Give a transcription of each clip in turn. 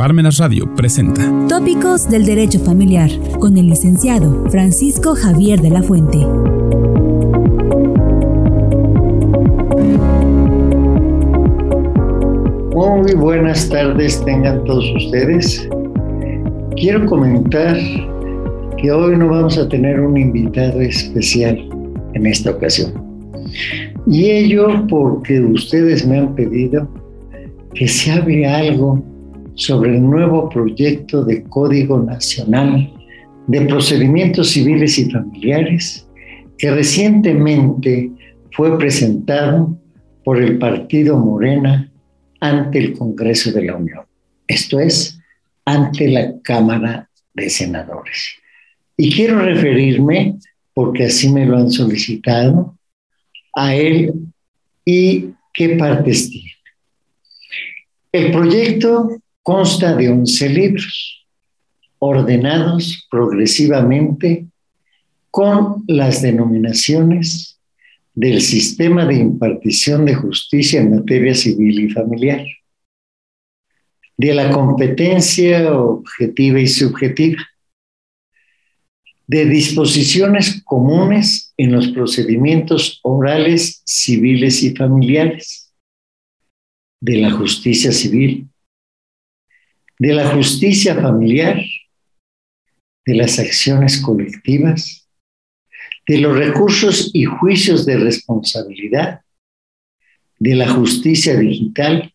Parmenas Radio presenta Tópicos del Derecho Familiar con el licenciado Francisco Javier de la Fuente. Muy buenas tardes tengan todos ustedes. Quiero comentar que hoy no vamos a tener un invitado especial en esta ocasión. Y ello porque ustedes me han pedido que se hable algo sobre el nuevo proyecto de Código Nacional de Procedimientos Civiles y Familiares que recientemente fue presentado por el partido Morena ante el Congreso de la Unión, esto es, ante la Cámara de Senadores. Y quiero referirme, porque así me lo han solicitado, a él y qué partes tiene. El proyecto consta de 11 libros, ordenados progresivamente con las denominaciones del sistema de impartición de justicia en materia civil y familiar, de la competencia objetiva y subjetiva, de disposiciones comunes en los procedimientos orales, civiles y familiares, de la justicia civil, de la justicia familiar, de las acciones colectivas, de los recursos y juicios de responsabilidad, de la justicia digital,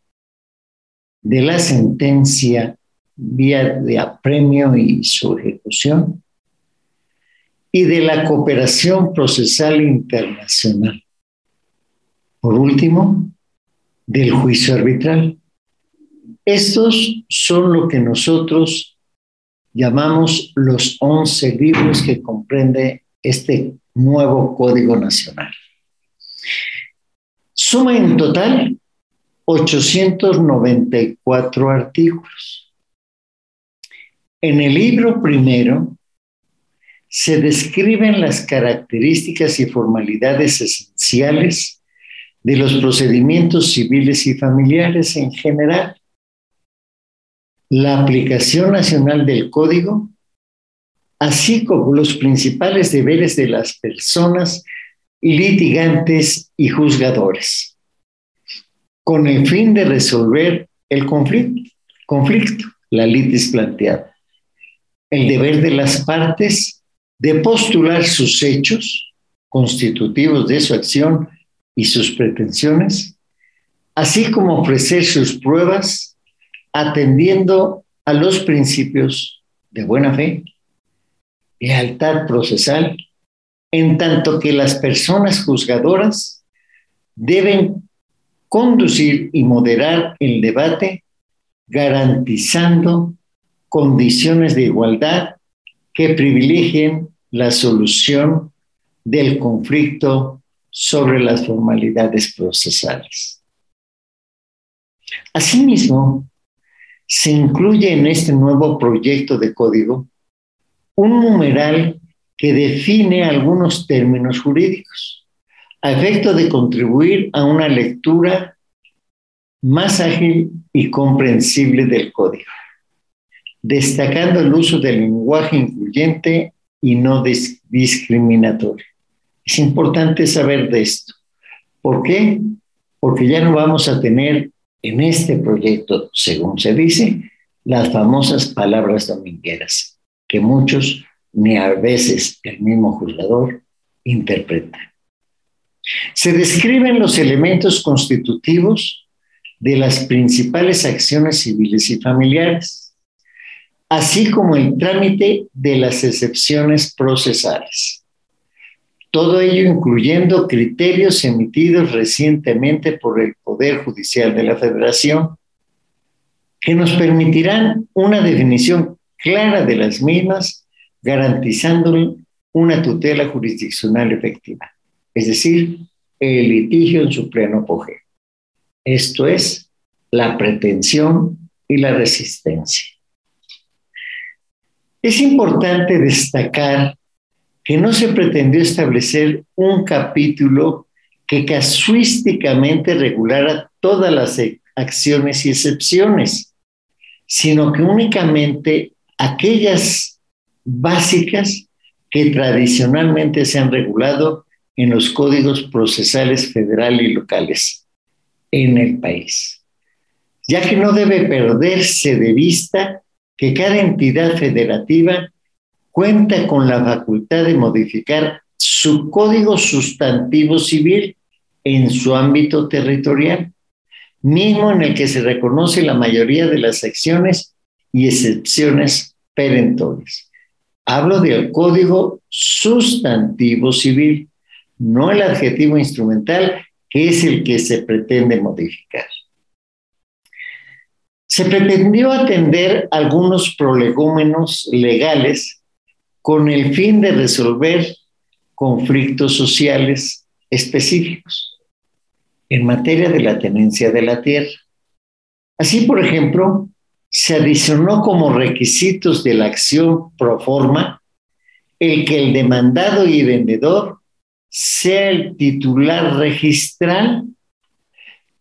de la sentencia vía de apremio y su ejecución, y de la cooperación procesal internacional. Por último, del juicio arbitral. Estos son lo que nosotros llamamos los 11 libros que comprende este nuevo Código Nacional. Suma en total 894 artículos. En el libro primero se describen las características y formalidades esenciales de los procedimientos civiles y familiares en general la aplicación nacional del código, así como los principales deberes de las personas litigantes y juzgadores, con el fin de resolver el conflicto, la litis planteada. El deber de las partes de postular sus hechos constitutivos de su acción y sus pretensiones, así como ofrecer sus pruebas atendiendo a los principios de buena fe, lealtad procesal, en tanto que las personas juzgadoras deben conducir y moderar el debate garantizando condiciones de igualdad que privilegien la solución del conflicto sobre las formalidades procesales. Asimismo, se incluye en este nuevo proyecto de código un numeral que define algunos términos jurídicos a efecto de contribuir a una lectura más ágil y comprensible del código, destacando el uso del lenguaje incluyente y no discriminatorio. Es importante saber de esto. ¿Por qué? Porque ya no vamos a tener en este proyecto, según se dice, las famosas palabras domingueras, que muchos, ni a veces el mismo juzgador, interpreta. Se describen los elementos constitutivos de las principales acciones civiles y familiares, así como el trámite de las excepciones procesales. Todo ello incluyendo criterios emitidos recientemente por el Poder Judicial de la Federación, que nos permitirán una definición clara de las mismas, garantizando una tutela jurisdiccional efectiva, es decir, el litigio en su pleno apogeo. Esto es la pretensión y la resistencia. Es importante destacar que no se pretendió establecer un capítulo que casuísticamente regulara todas las acciones y excepciones, sino que únicamente aquellas básicas que tradicionalmente se han regulado en los códigos procesales federal y locales en el país, ya que no debe perderse de vista que cada entidad federativa cuenta con la facultad de modificar su código sustantivo civil en su ámbito territorial, mismo en el que se reconoce la mayoría de las secciones y excepciones perentorias. Hablo del código sustantivo civil, no el adjetivo instrumental, que es el que se pretende modificar. Se pretendió atender algunos prolegómenos legales con el fin de resolver conflictos sociales específicos en materia de la tenencia de la tierra. Así, por ejemplo, se adicionó como requisitos de la acción pro forma el que el demandado y vendedor sea el titular registral.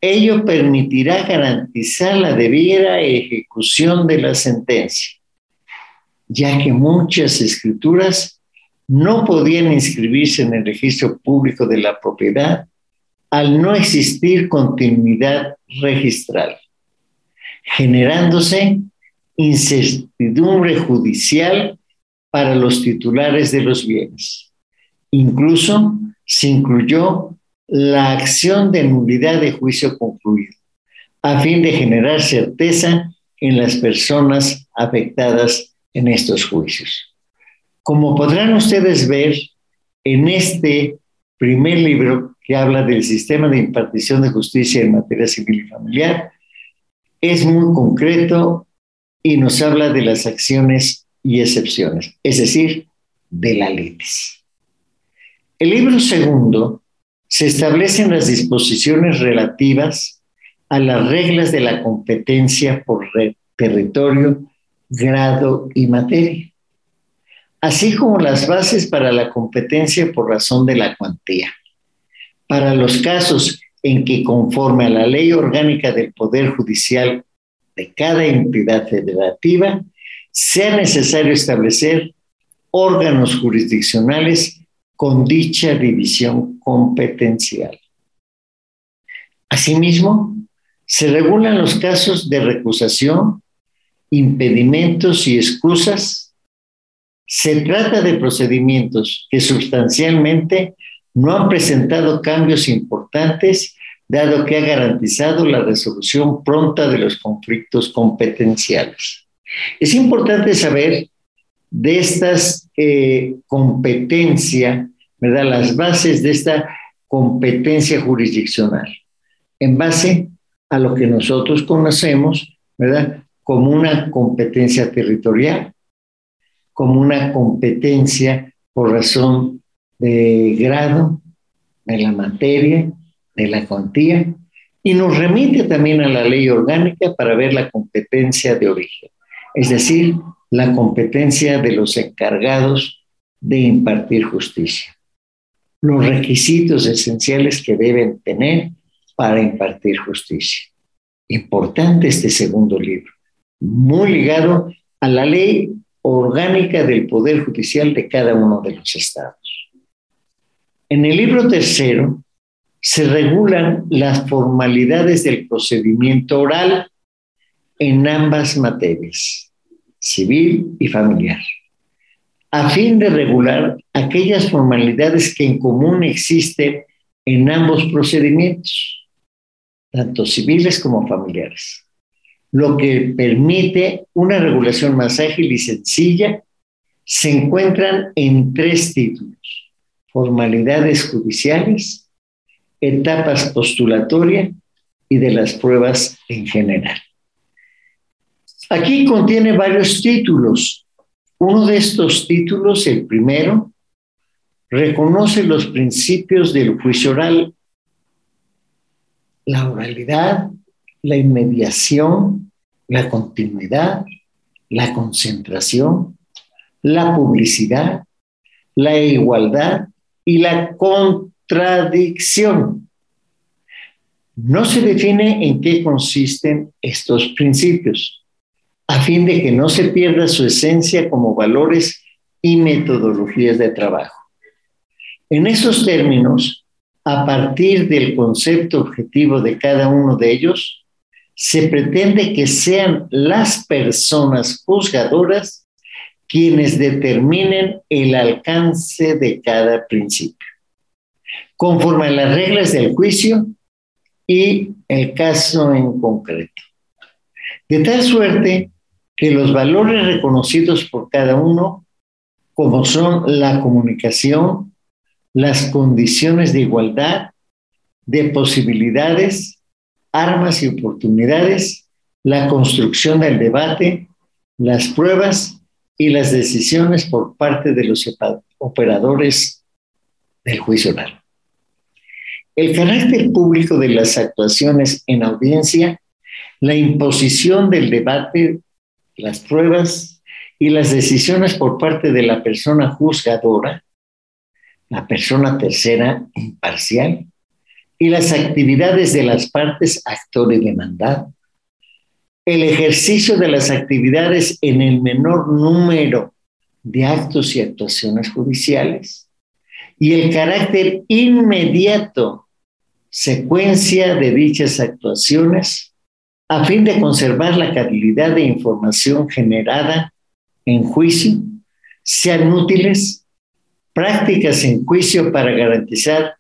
Ello permitirá garantizar la debida ejecución de la sentencia, ya que muchas escrituras no podían inscribirse en el registro público de la propiedad al no existir continuidad registral, generándose incertidumbre judicial para los titulares de los bienes. Incluso se incluyó la acción de nulidad de juicio concluido, a fin de generar certeza en las personas afectadas en estos juicios. Como podrán ustedes ver en este primer libro que habla del sistema de impartición de justicia en materia civil y familiar, es muy concreto y nos habla de las acciones y excepciones, es decir, de la litis. El libro segundo se establecen las disposiciones relativas a las reglas de la competencia por territorio, grado y materia así como las bases para la competencia por razón de la cuantía. Para los casos en que conforme a la ley orgánica del Poder Judicial de cada entidad federativa, sea necesario establecer órganos jurisdiccionales con dicha división competencial. Asimismo, se regulan los casos de recusación, impedimentos y excusas se trata de procedimientos que sustancialmente no han presentado cambios importantes, dado que ha garantizado la resolución pronta de los conflictos competenciales. Es importante saber de estas eh, competencias, ¿verdad? Las bases de esta competencia jurisdiccional, en base a lo que nosotros conocemos, ¿verdad? Como una competencia territorial, como una competencia por razón de grado, de la materia, de la cuantía, y nos remite también a la ley orgánica para ver la competencia de origen, es decir, la competencia de los encargados de impartir justicia, los requisitos esenciales que deben tener para impartir justicia. Importante este segundo libro, muy ligado a la ley orgánica del Poder Judicial de cada uno de los estados. En el libro tercero se regulan las formalidades del procedimiento oral en ambas materias, civil y familiar, a fin de regular aquellas formalidades que en común existen en ambos procedimientos, tanto civiles como familiares lo que permite una regulación más ágil y sencilla, se encuentran en tres títulos, formalidades judiciales, etapas postulatorias y de las pruebas en general. Aquí contiene varios títulos. Uno de estos títulos, el primero, reconoce los principios del juicio oral, la oralidad, la inmediación, la continuidad, la concentración, la publicidad, la igualdad y la contradicción. No se define en qué consisten estos principios, a fin de que no se pierda su esencia como valores y metodologías de trabajo. En esos términos, a partir del concepto objetivo de cada uno de ellos, se pretende que sean las personas juzgadoras quienes determinen el alcance de cada principio, conforme a las reglas del juicio y el caso en concreto. De tal suerte que los valores reconocidos por cada uno, como son la comunicación, las condiciones de igualdad, de posibilidades, armas y oportunidades, la construcción del debate, las pruebas y las decisiones por parte de los operadores del juicio oral. El carácter público de las actuaciones en audiencia, la imposición del debate, las pruebas y las decisiones por parte de la persona juzgadora la persona tercera imparcial y las actividades de las partes actor y demandado, el ejercicio de las actividades en el menor número de actos y actuaciones judiciales y el carácter inmediato secuencia de dichas actuaciones a fin de conservar la calidad de información generada en juicio, sean útiles prácticas en juicio para garantizar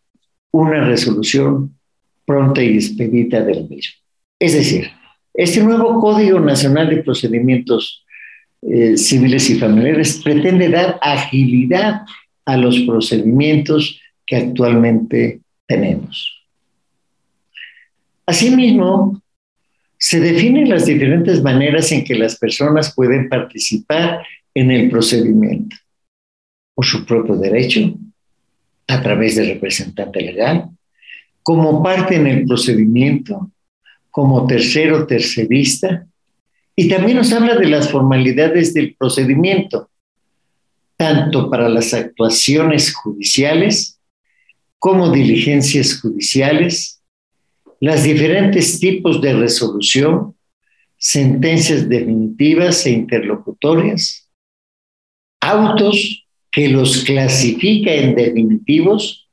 una resolución pronta y expedita del mismo. Es decir, este nuevo Código Nacional de Procedimientos eh, Civiles y Familiares pretende dar agilidad a los procedimientos que actualmente tenemos. Asimismo, se definen las diferentes maneras en que las personas pueden participar en el procedimiento por su propio derecho, a través del representante legal, como parte en el procedimiento, como tercero tercerista, y también nos habla de las formalidades del procedimiento, tanto para las actuaciones judiciales como diligencias judiciales, las diferentes tipos de resolución, sentencias definitivas e interlocutorias, autos que los clasifica en definitivos,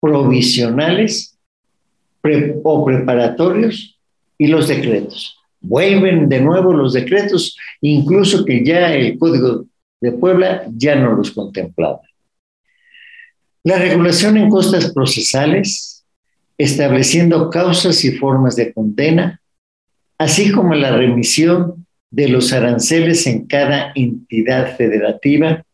provisionales o preparatorios y los decretos. Vuelven de nuevo los decretos, incluso que ya el Código de Puebla ya no los contemplaba. La regulación en costas procesales, estableciendo causas y formas de condena, así como la remisión de los aranceles en cada entidad federativa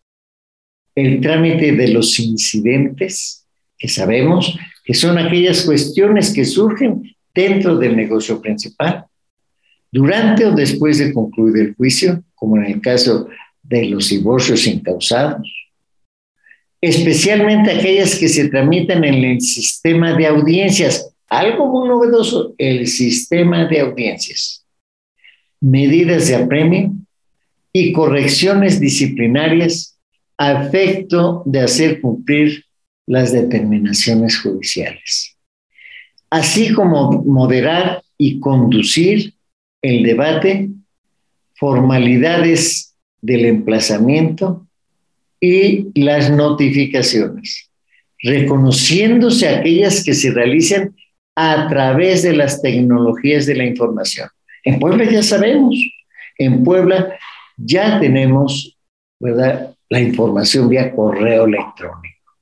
el trámite de los incidentes, que sabemos que son aquellas cuestiones que surgen dentro del negocio principal, durante o después de concluir el juicio, como en el caso de los divorcios incausados, especialmente aquellas que se tramitan en el sistema de audiencias, algo muy novedoso, el sistema de audiencias, medidas de apremio y correcciones disciplinarias a efecto de hacer cumplir las determinaciones judiciales, así como moderar y conducir el debate, formalidades del emplazamiento y las notificaciones, reconociéndose aquellas que se realicen a través de las tecnologías de la información. En Puebla ya sabemos, en Puebla ya tenemos, ¿verdad? La información vía correo electrónico.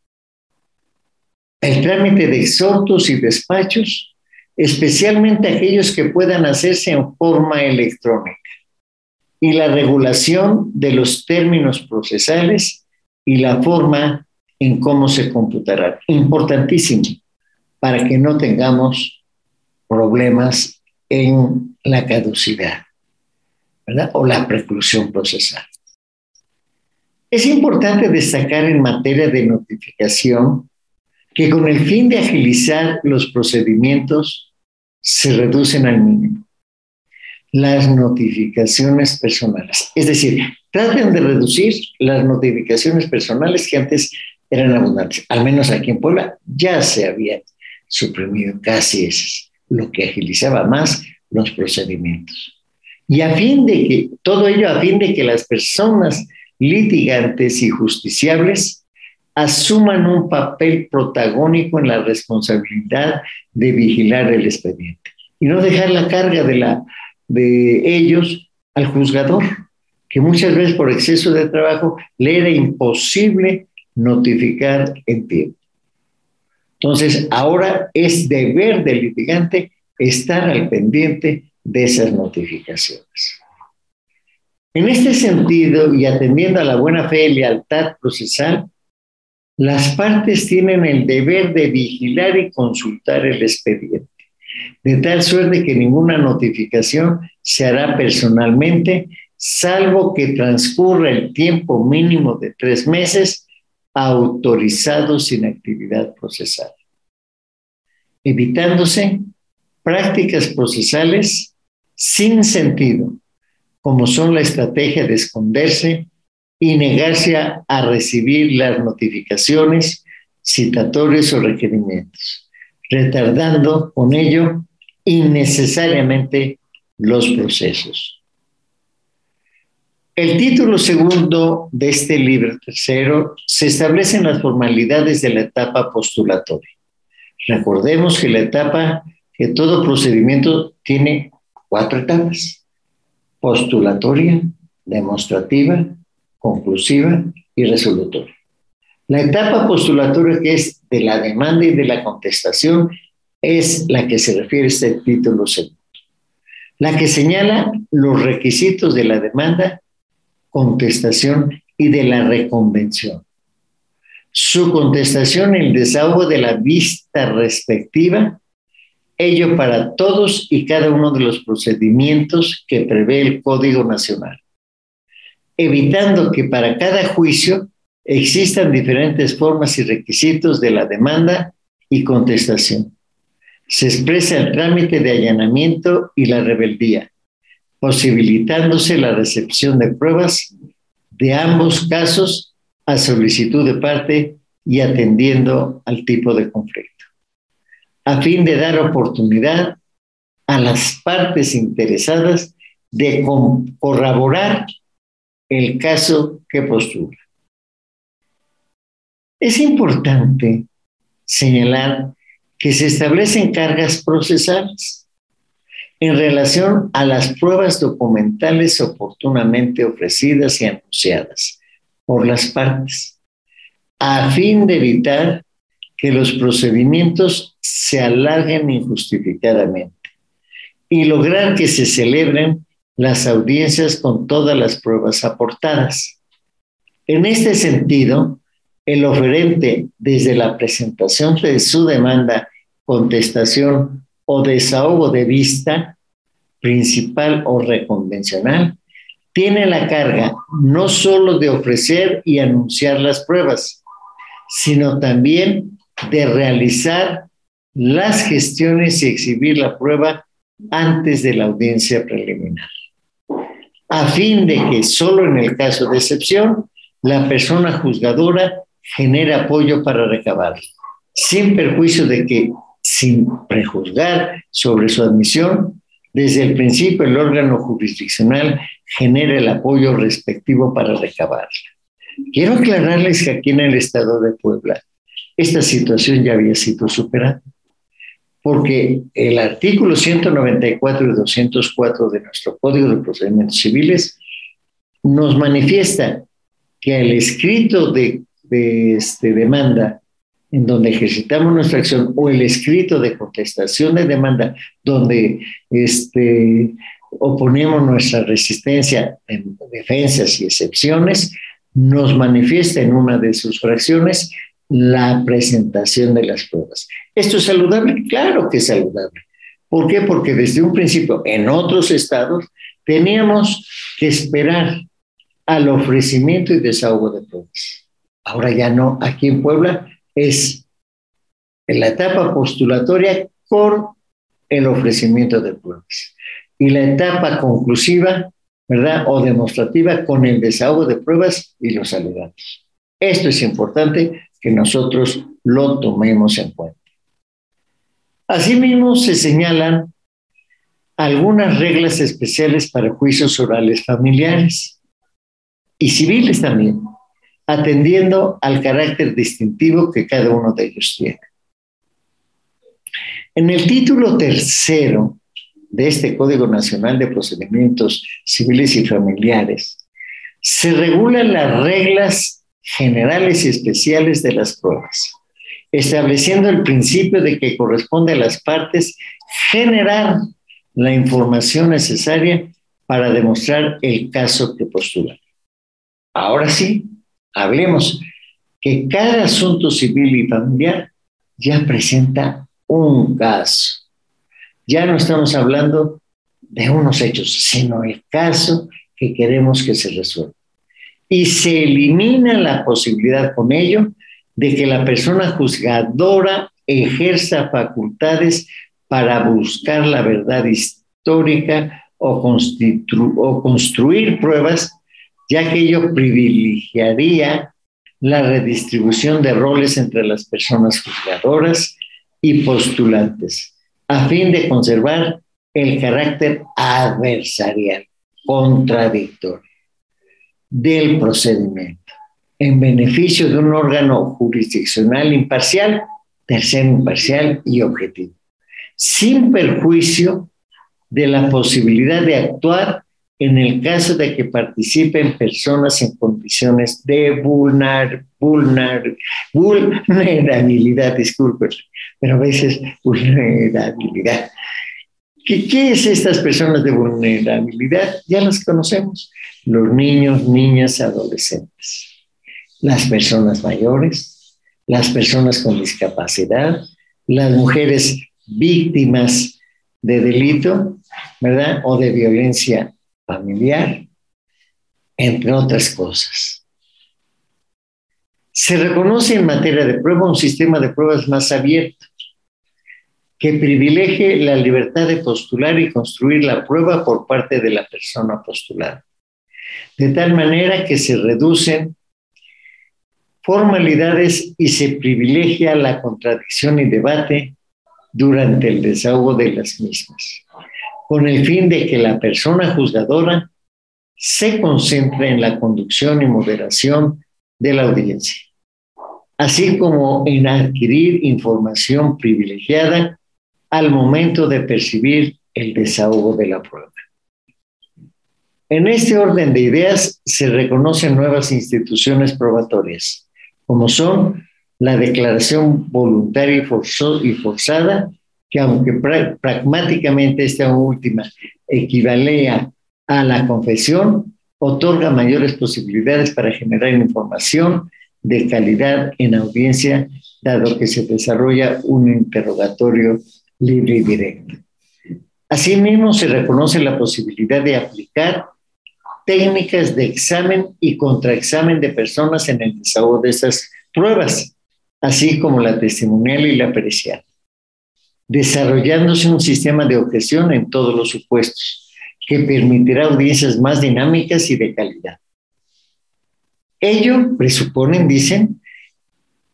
El trámite de exhortos y despachos, especialmente aquellos que puedan hacerse en forma electrónica. Y la regulación de los términos procesales y la forma en cómo se computarán. Importantísimo para que no tengamos problemas en la caducidad ¿verdad? o la preclusión procesal. Es importante destacar en materia de notificación que con el fin de agilizar los procedimientos se reducen al mínimo las notificaciones personales. Es decir, traten de reducir las notificaciones personales que antes eran abundantes. Al menos aquí en Puebla ya se había suprimido casi eso, lo que agilizaba más los procedimientos. Y a fin de que, todo ello a fin de que las personas litigantes y justiciables asuman un papel protagónico en la responsabilidad de vigilar el expediente y no dejar la carga de, la, de ellos al juzgador, que muchas veces por exceso de trabajo le era imposible notificar en tiempo. Entonces, ahora es deber del litigante estar al pendiente de esas notificaciones. En este sentido, y atendiendo a la buena fe y lealtad procesal, las partes tienen el deber de vigilar y consultar el expediente, de tal suerte que ninguna notificación se hará personalmente, salvo que transcurra el tiempo mínimo de tres meses autorizado sin actividad procesal, evitándose prácticas procesales sin sentido, como son la estrategia de esconderse y negarse a, recibir las notificaciones, citatorios o requerimientos, retardando con ello innecesariamente los procesos. El título segundo de este libro tercero se establecen las formalidades de la etapa postulatoria. Recordemos que la etapa, que todo procedimiento tiene cuatro etapas. Postulatoria, demostrativa, conclusiva y resolutoria. La etapa postulatoria que es de la demanda y de la contestación es la que se refiere a este título segundo. La que señala los requisitos de la demanda, contestación y de la reconvención. Su contestación, el desahogo de la vista respectiva, ello para todos y cada uno de los procedimientos que prevé el Código Nacional evitando que para cada juicio existan diferentes formas y requisitos de la demanda y contestación. Se expresa el trámite de allanamiento y la rebeldía, posibilitándose la recepción de pruebas de ambos casos a solicitud de parte y atendiendo al tipo de conflicto, a fin de dar oportunidad a las partes interesadas de corroborar el caso que postula. Es importante señalar que se establecen cargas procesales en relación a las pruebas documentales oportunamente ofrecidas y anunciadas por las partes, a fin de evitar que los procedimientos se alarguen injustificadamente y lograr que se celebren las audiencias con todas las pruebas aportadas. En este sentido, el oferente, desde la presentación de su demanda, contestación o desahogo de vista, principal o reconvencional, tiene la carga no solo de ofrecer y anunciar las pruebas, sino también de realizar las gestiones y exhibir la prueba antes de la audiencia preliminar a fin de que solo en el caso de excepción la persona juzgadora genere apoyo para recabar, sin perjuicio de que, sin prejuzgar sobre su admisión, desde el principio el órgano jurisdiccional genere el apoyo respectivo para recabarla. Quiero aclararles que aquí en el estado de Puebla esta situación ya había sido superada porque el artículo 194 y 204 de nuestro Código de Procedimientos Civiles nos manifiesta que el escrito de, este, demanda en donde ejercitamos nuestra acción o el escrito de contestación de demanda donde este, oponemos nuestra resistencia en defensas y excepciones, nos manifiesta en una de sus fracciones la presentación de las pruebas. ¿Esto es saludable? Claro que es saludable. ¿Por qué? Porque desde un principio en otros estados teníamos que esperar al ofrecimiento y desahogo de pruebas. Ahora ya no, aquí en Puebla es en la etapa postulatoria con el ofrecimiento de pruebas y la etapa conclusiva, ¿verdad? O demostrativa con el desahogo de pruebas y los alegatos. Esto es importante que nosotros lo tomemos en cuenta. Asimismo, se señalan algunas reglas especiales para juicios orales familiares y civiles también, atendiendo al carácter distintivo que cada uno de ellos tiene. En el título tercero de este Código Nacional de Procedimientos Civiles y Familiares, se regulan las reglas generales y especiales de las pruebas, estableciendo el principio de que corresponde a las partes generar la información necesaria para demostrar el caso que postulan. Ahora sí, hablemos que cada asunto civil y familiar ya presenta un caso. Ya no estamos hablando de unos hechos, sino el caso que queremos que se resuelva. Y se elimina la posibilidad con ello de que la persona juzgadora ejerza facultades para buscar la verdad histórica o, construir pruebas, ya que ello privilegiaría la redistribución de roles entre las personas juzgadoras y postulantes, a fin de conservar el carácter adversarial, contradictorio del procedimiento, en beneficio de un órgano jurisdiccional imparcial, tercero imparcial y objetivo sin perjuicio de la posibilidad de actuar en el caso de que participen personas en condiciones de vulner, vulner, vulnerabilidad, disculpen, pero a veces vulnerabilidad. ¿Qué, ¿Qué es estas personas de vulnerabilidad? Ya las conocemos, los niños, niñas, adolescentes, las personas mayores, las personas con discapacidad, las mujeres víctimas de delito, ¿verdad? O de violencia familiar, entre otras cosas. Se reconoce en materia de prueba un sistema de pruebas más abierto, que privilegie la libertad de postular y construir la prueba por parte de la persona postulada, de tal manera que se reducen formalidades y se privilegia la contradicción y debate durante el desahogo de las mismas, con el fin de que la persona juzgadora se concentre en la conducción y moderación de la audiencia, así como en adquirir información privilegiada al momento de percibir el desahogo de la prueba. En este orden de ideas se reconocen nuevas instituciones probatorias, como son la declaración voluntaria y, forzada, que aunque pragmáticamente esta última equivalea a la confesión, otorga mayores posibilidades para generar información de calidad en audiencia, dado que se desarrolla un interrogatorio libre y directo. Asimismo, se reconoce la posibilidad de aplicar técnicas de examen y contraexamen de personas en el desahogo de esas pruebas, así como la testimonial y la pericial, desarrollándose un sistema de objeción en todos los supuestos que permitirá audiencias más dinámicas y de calidad. Ello presuponen, dicen,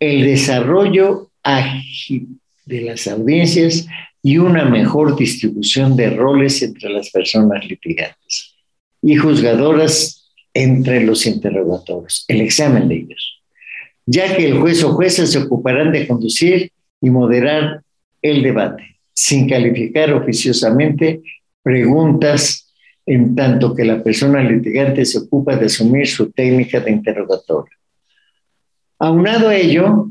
el desarrollo ágil de las audiencias y una mejor distribución de roles entre las personas litigantes y juzgadoras entre los interrogatorios, el examen de ellos ya que el juez o jueza se ocuparán de conducir y moderar el debate, sin calificar oficiosamente preguntas en tanto que la persona litigante se ocupa de asumir su técnica de interrogatorio. Aunado a ello,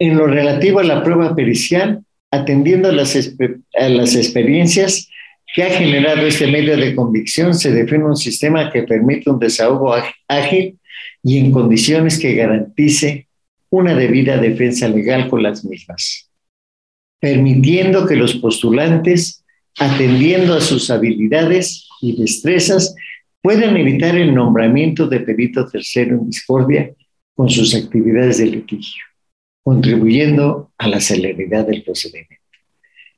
en lo relativo a la prueba pericial, atendiendo a las, experiencias que ha generado este medio de convicción, se define un sistema que permite un desahogo ágil y en condiciones que garantice una debida defensa legal con las mismas, permitiendo que los postulantes, atendiendo a sus habilidades y destrezas, puedan evitar el nombramiento de perito tercero en discordia con sus actividades de litigio, contribuyendo a la celeridad del procedimiento.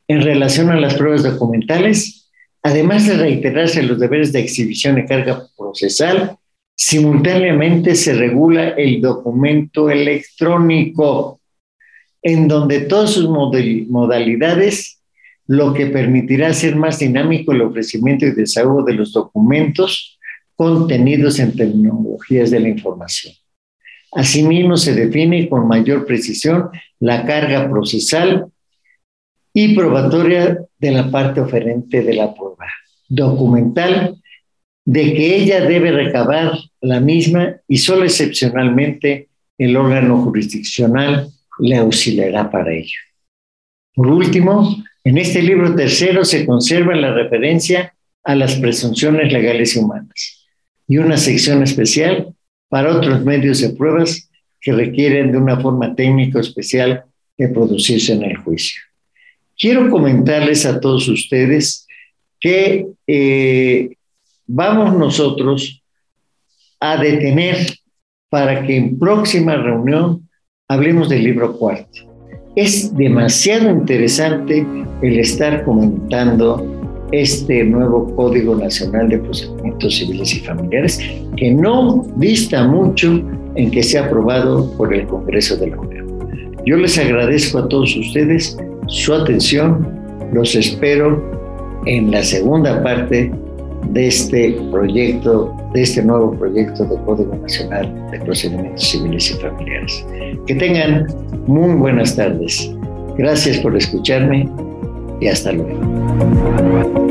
En relación a las pruebas documentales, además de reiterarse los deberes de exhibición y carga procesal, Simultáneamente se regula el documento electrónico, en donde todas sus modalidades lo que permitirá hacer más dinámico el ofrecimiento y desahogo de los documentos contenidos en tecnologías de la información. Asimismo, se define con mayor precisión la carga procesal y probatoria de la parte oferente de la prueba, documental, de que ella debe recabar la misma y solo excepcionalmente el órgano jurisdiccional le auxiliará para ello. Por último, en este libro tercero se conserva la referencia a las presunciones legales y humanas y una sección especial para otros medios de pruebas que requieren de una forma técnica especial de producirse en el juicio. Quiero comentarles a todos ustedes que eh, vamos nosotros a detener para que en próxima reunión hablemos del libro cuarto. Es demasiado interesante el estar comentando este nuevo Código Nacional de Procedimientos Civiles y Familiares, que no dista mucho en que sea aprobado por el Congreso de la Unión. Yo les agradezco a todos ustedes su atención, los espero en la segunda parte de este proyecto, de este nuevo proyecto de Código Nacional de Procedimientos Civiles y Familiares. Que tengan muy buenas tardes. Gracias por escucharme y hasta luego.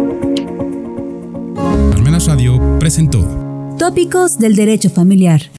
Radio presentó. Tópicos del Derecho Familiar